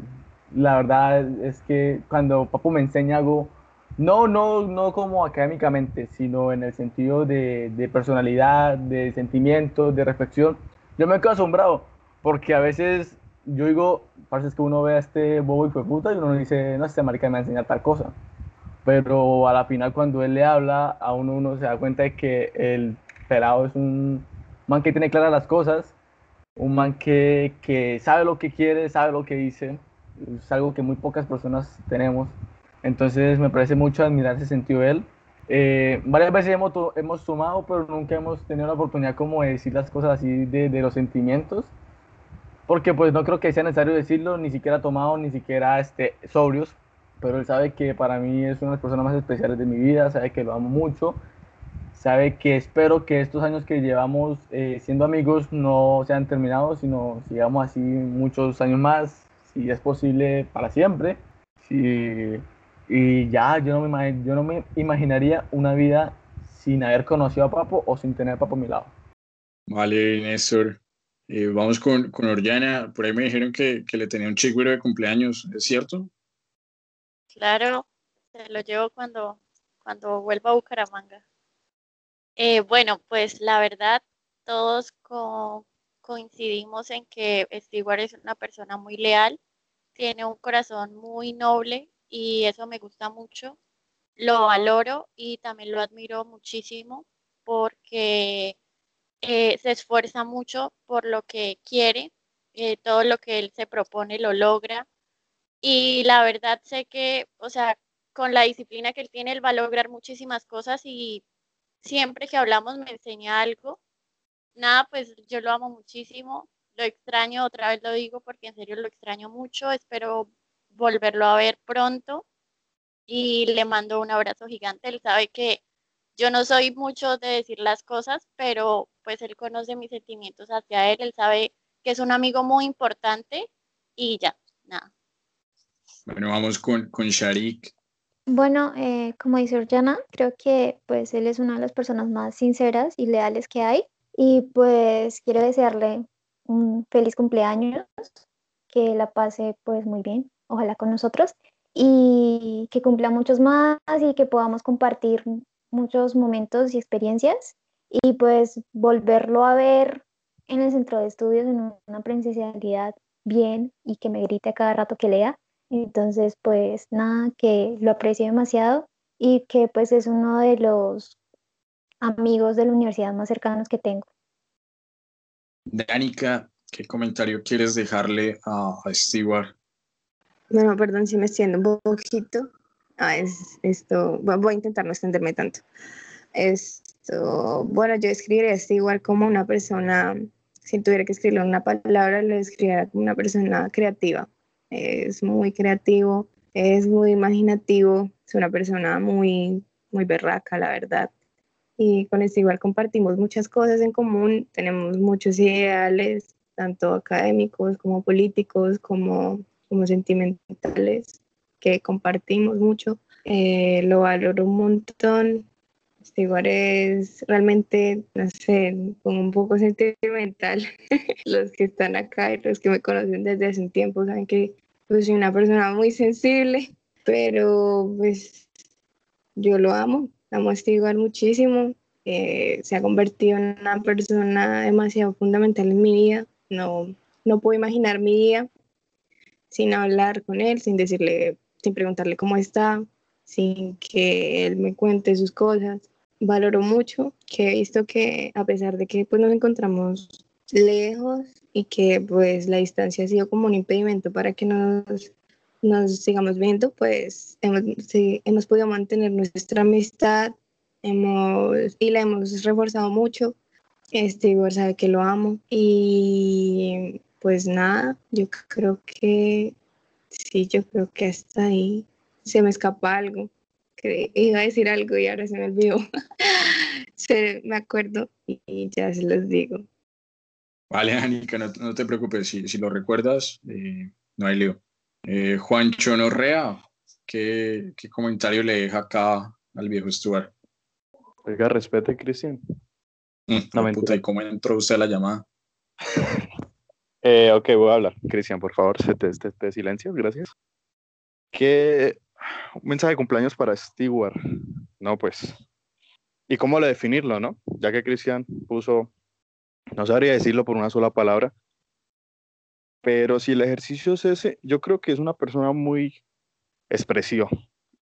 la verdad es que cuando Papo me enseña algo, No, no, no como académicamente, sino en el sentido de, de personalidad, de sentimientos, de reflexión. Yo me quedo asombrado, porque a veces yo digo, parece que uno ve a este bobo y puta y uno dice, no, este marica me va a enseñar tal cosa. Pero a la final cuando él le habla, a uno uno se da cuenta de que el pelado es un man que tiene claras las cosas, un man que, que sabe lo que quiere, sabe lo que dice, es algo que muy pocas personas tenemos. Entonces me parece mucho admirar ese sentido de él. Eh, varias veces hemos, hemos tomado, pero nunca hemos tenido la oportunidad como de decir las cosas así de, de los sentimientos. Porque pues no creo que sea necesario decirlo, ni siquiera tomado, ni siquiera este, sobrios. Pero él sabe que para mí es una de las personas más especiales de mi vida, sabe que lo amo mucho, sabe que espero que estos años que llevamos eh, siendo amigos no sean terminados, sino sigamos así muchos años más, si es posible para siempre. Sí, y ya, yo no, me, yo no me imaginaría una vida sin haber conocido a Papo o sin tener a Papo a mi lado. Vale, Néstor. Eh, vamos con, con. Por ahí me dijeron que, que le tenía un chigüiro de cumpleaños. ¿Es cierto? Claro, se lo llevo cuando, cuando vuelva a Bucaramanga. Eh, bueno, pues la verdad, todos co- coincidimos en que Stewart es una persona muy leal, tiene un corazón muy noble y eso me gusta mucho. Lo valoro y también lo admiro muchísimo porque eh, se esfuerza mucho por lo que quiere, eh, todo lo que él se propone lo logra. Y la verdad sé que, o sea, con la disciplina que él tiene, él va a lograr muchísimas cosas y siempre que hablamos me enseña algo. Nada, pues yo lo amo muchísimo, lo extraño, otra vez lo digo porque en serio lo extraño mucho, espero volverlo a ver pronto y le mando un abrazo gigante. Él sabe que yo no soy mucho de decir las cosas, pero pues él conoce mis sentimientos hacia él, él sabe que es un amigo muy importante y ya, nada. Bueno, vamos con, con Sharik. Bueno, eh, como dice Orjana, creo que pues él es una de las personas más sinceras y leales que hay y pues quiero desearle un feliz cumpleaños, que la pase pues muy bien, ojalá con nosotros y que cumpla muchos más y que podamos compartir muchos momentos y experiencias y pues volverlo a ver en el centro de estudios en una presencialidad bien y que me grite a cada rato que lea. Entonces, pues nada, que lo aprecio demasiado y que pues es uno de los amigos de la universidad más cercanos que tengo. Danica, ¿qué comentario quieres dejarle a, a Stewart? Bueno, perdón si me extiendo un poquito. Ah, es esto, voy a intentar no extenderme tanto. Esto, bueno, yo escribiría esto igual como una persona, si tuviera que escribirlo en una palabra, lo escribiría como una persona creativa. Es muy creativo, es muy imaginativo, es una persona muy, muy berraca, la verdad. Y con esto igual compartimos muchas cosas en común, tenemos muchos ideales, tanto académicos como políticos, como, como sentimentales, que compartimos mucho. Eh, lo valoro un montón. Stewart es realmente, no sé, como un poco sentimental. [laughs] los que están acá y los que me conocen desde hace un tiempo saben que pues, soy una persona muy sensible, pero pues yo lo amo, amo a Stewart muchísimo. eh, se ha convertido en una persona demasiado fundamental en mi vida. No, no puedo imaginar mi día sin hablar con él, sin decirle, sin preguntarle cómo está, sin que él me cuente sus cosas. Valoro mucho que he visto que a pesar de que pues, nos encontramos lejos y que pues la distancia ha sido como un impedimento para que nos, nos sigamos viendo, pues hemos, sí, hemos podido mantener nuestra amistad hemos, y la hemos reforzado mucho. Este, igual sabe que lo amo y pues nada, yo creo que sí, yo creo que hasta ahí se me escapa algo. Que iba a decir algo y ahora se me olvidó. [laughs] se, me acuerdo y, y ya se los digo. Vale, Danica, no, no te preocupes, si, si lo recuerdas, eh, no hay lío. Eh, Juancho Norrea, ¿qué, ¿qué comentario le deja acá al viejo Stuart? Oiga, respete, Cristian. Mm, No, puta. ¿y cómo entró usted a la llamada? [laughs] Eh, ok, voy a habbar. Cristian, por favor, se te, te, te silencias, gracias. Que un mensaje de cumpleaños para Stewart. No, pues. ¿Y cómo le definirlo, no? Ya que Cristian puso, no sabría decirlo por una sola palabra, pero si el ejercicio es ese, yo creo que es una persona muy expresiva.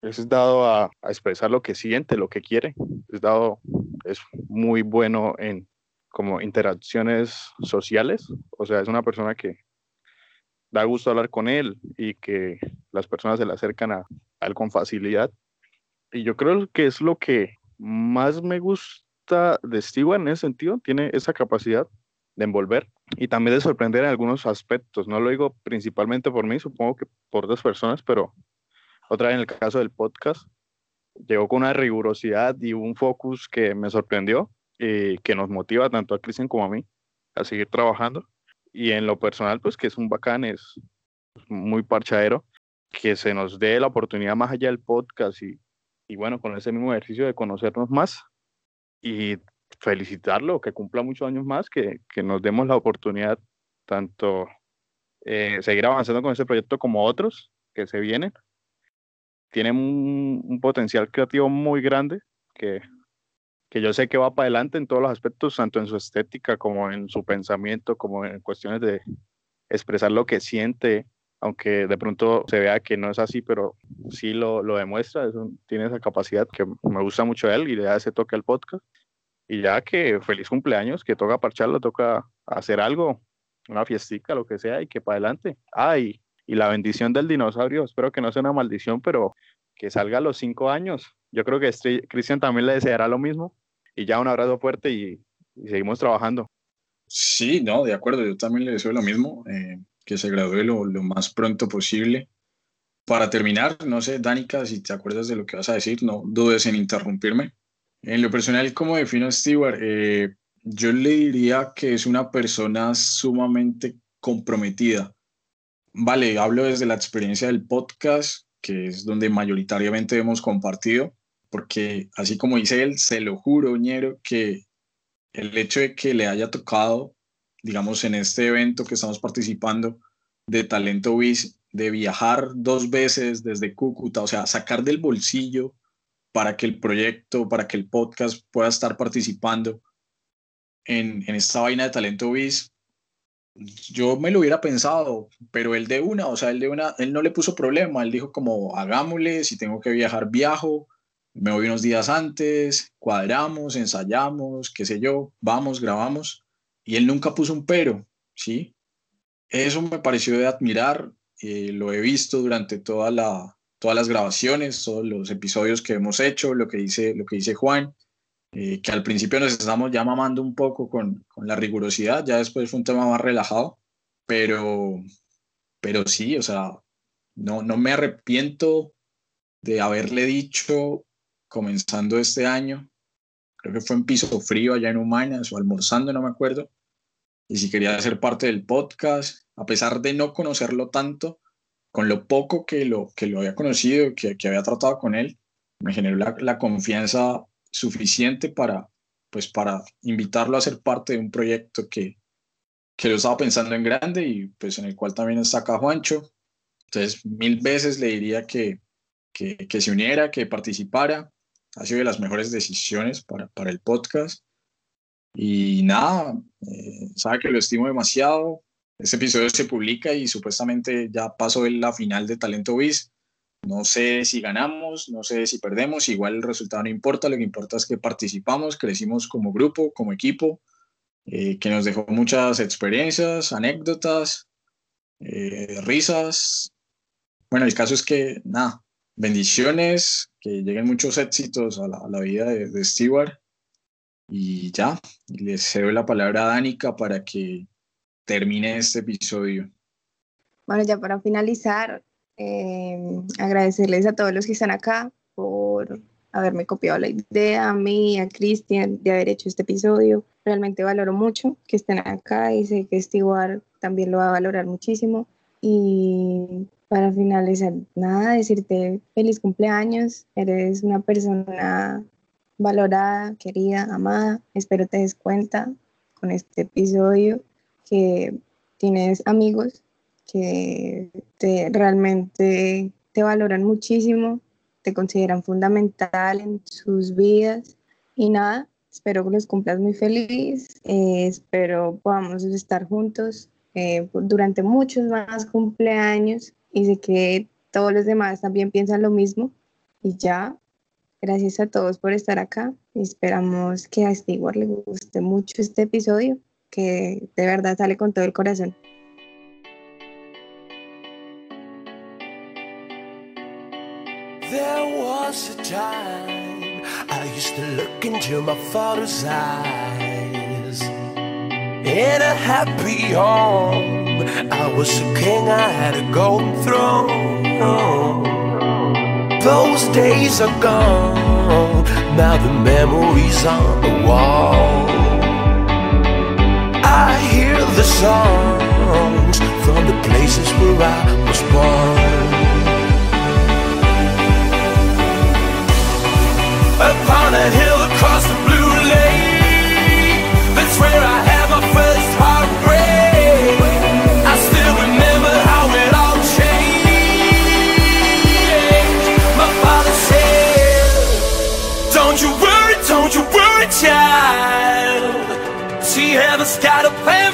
Es dado a, a expresar lo que siente, lo que quiere. Es dado, es muy bueno en como interacciones sociales. O sea, es una persona que da gusto hablar con él y que las personas se le acercan a, a él con facilidad. Y yo creo que es lo que más me gusta de Stewart en ese sentido, tiene esa capacidad de envolver y también de sorprender en algunos aspectos. No lo digo principalmente por mí, supongo que por dos personas, pero otra vez en el caso del podcast, llegó con una rigurosidad y un focus que me sorprendió y que nos motiva tanto a Cristian como a mí a seguir trabajando. Y en lo personal, pues que es un bacán, es muy parchadero, que se nos dé la oportunidad más allá del podcast y, y bueno, con ese mismo ejercicio de conocernos más y felicitarlo, que cumpla muchos años más, que, que nos demos la oportunidad tanto eh, seguir avanzando con ese proyecto como otros que se vienen. Tienen un potencial creativo muy grande que, que yo sé que va para adelante en todos los aspectos, tanto en su estética como en su pensamiento, como en cuestiones de expresar lo que siente, aunque de pronto se vea que no es así, pero sí lo, lo demuestra, tiene esa capacidad que me gusta mucho él y le da ese toque al podcast. Y ya que feliz cumpleaños, que toca parcharlo, toca hacer algo, una fiestica, lo que sea, y que para adelante. Ay, y, la bendición del dinosaurio, espero que no sea una maldición, pero que salga a los cinco años. Yo creo que Cristian también le deseará lo mismo. Y ya un abrazo fuerte y, seguimos trabajando. Sí, no, de acuerdo, yo también le deseo lo mismo, eh, que se gradúe lo, lo, más pronto posible. Para terminar, no sé, Danica, si te acuerdas de lo que vas a decir, no dudes en interrumpirme. En lo personal, como defino a Stewart, eh, yo le diría que es una persona sumamente comprometida. Vale, hablo desde la experiencia del podcast, que es donde mayoritariamente hemos compartido, porque así como dice él, se lo juro, ñero, que el hecho de que le haya tocado, digamos, en este evento que estamos participando de Talento Biz, de viajar dos veces desde Cúcuta, o sea, sacar del bolsillo para que el proyecto, para que el podcast pueda estar participando en, en esta vaina de Talento Biz, yo me lo hubiera pensado, pero él de una, o sea, él de una, él no le puso problema, él dijo como, hagámosle, si tengo que viajar, viajo, me voy unos días antes, cuadramos, ensayamos, qué sé yo, vamos, grabamos, y él nunca puso un pero, ¿sí? Eso me pareció de admirar, eh, lo he visto durante toda la, todas las grabaciones, todos los episodios que hemos hecho, lo que dice, lo que dice Juan, eh, que al principio nos estamos ya mamando un poco con, con, la rigurosidad, ya después fue un tema más relajado, pero, pero sí, o sea, no, no me arrepiento de haberle dicho comenzando este año, creo que fue en piso frío allá en Humanas o almorzando, no me acuerdo, y si quería ser parte del podcast, a pesar de no conocerlo tanto, con lo poco que lo, que lo había conocido, que, que había tratado con él, me generó la, confianza suficiente para, pues, para invitarlo a ser parte de un proyecto que, que lo estaba pensando en grande y pues en el cual también está acá Juancho. Entonces, mil veces le diría que, que, que se uniera, que participara. Ha sido de las mejores decisiones para, para el podcast. Y nada, eh, sabe que lo estimo demasiado, este episodio se publica y supuestamente ya pasó la final de Talento Biz. No sé si ganamos, no sé si perdemos, igual el resultado no importa, lo que importa es que participamos, crecimos como grupo, como equipo, eh, que nos dejó muchas experiencias, anécdotas, eh, risas. Bueno, el caso es que, nada, bendiciones, que lleguen muchos éxitos a la, a la vida de, de Stewart. Y ya, le cedo la palabra a Danica para que termine este episodio. Bueno, ya para finalizar, eh, agradecerles a todos los que están acá por haberme copiado la idea, a mí, a Cristian, de haber hecho este episodio. Realmente valoro mucho que estén acá y sé que Stewart también lo va a valorar muchísimo. Y para finalizar, nada, decirte feliz cumpleaños. Eres una persona valorada, querida, amada. Espero te des cuenta con este episodio que tienes amigos que te realmente te valoran muchísimo, te consideran fundamental en sus vidas y nada, espero que los cumplas muy feliz, eh, espero podamos estar juntos eh, durante muchos más cumpleaños y sé que todos los demás también piensan lo mismo. Y ya, gracias a todos por estar acá. Esperamos que a Stewart le guste mucho este episodio que de verdad sale con todo el corazón. In a happy home, I was a king, I had a golden throne. Those days are gone, now the memories on the wall. I hear the songs from the places where I was born. Upon a hill across the blue lake, that's where I child. She ever got a family.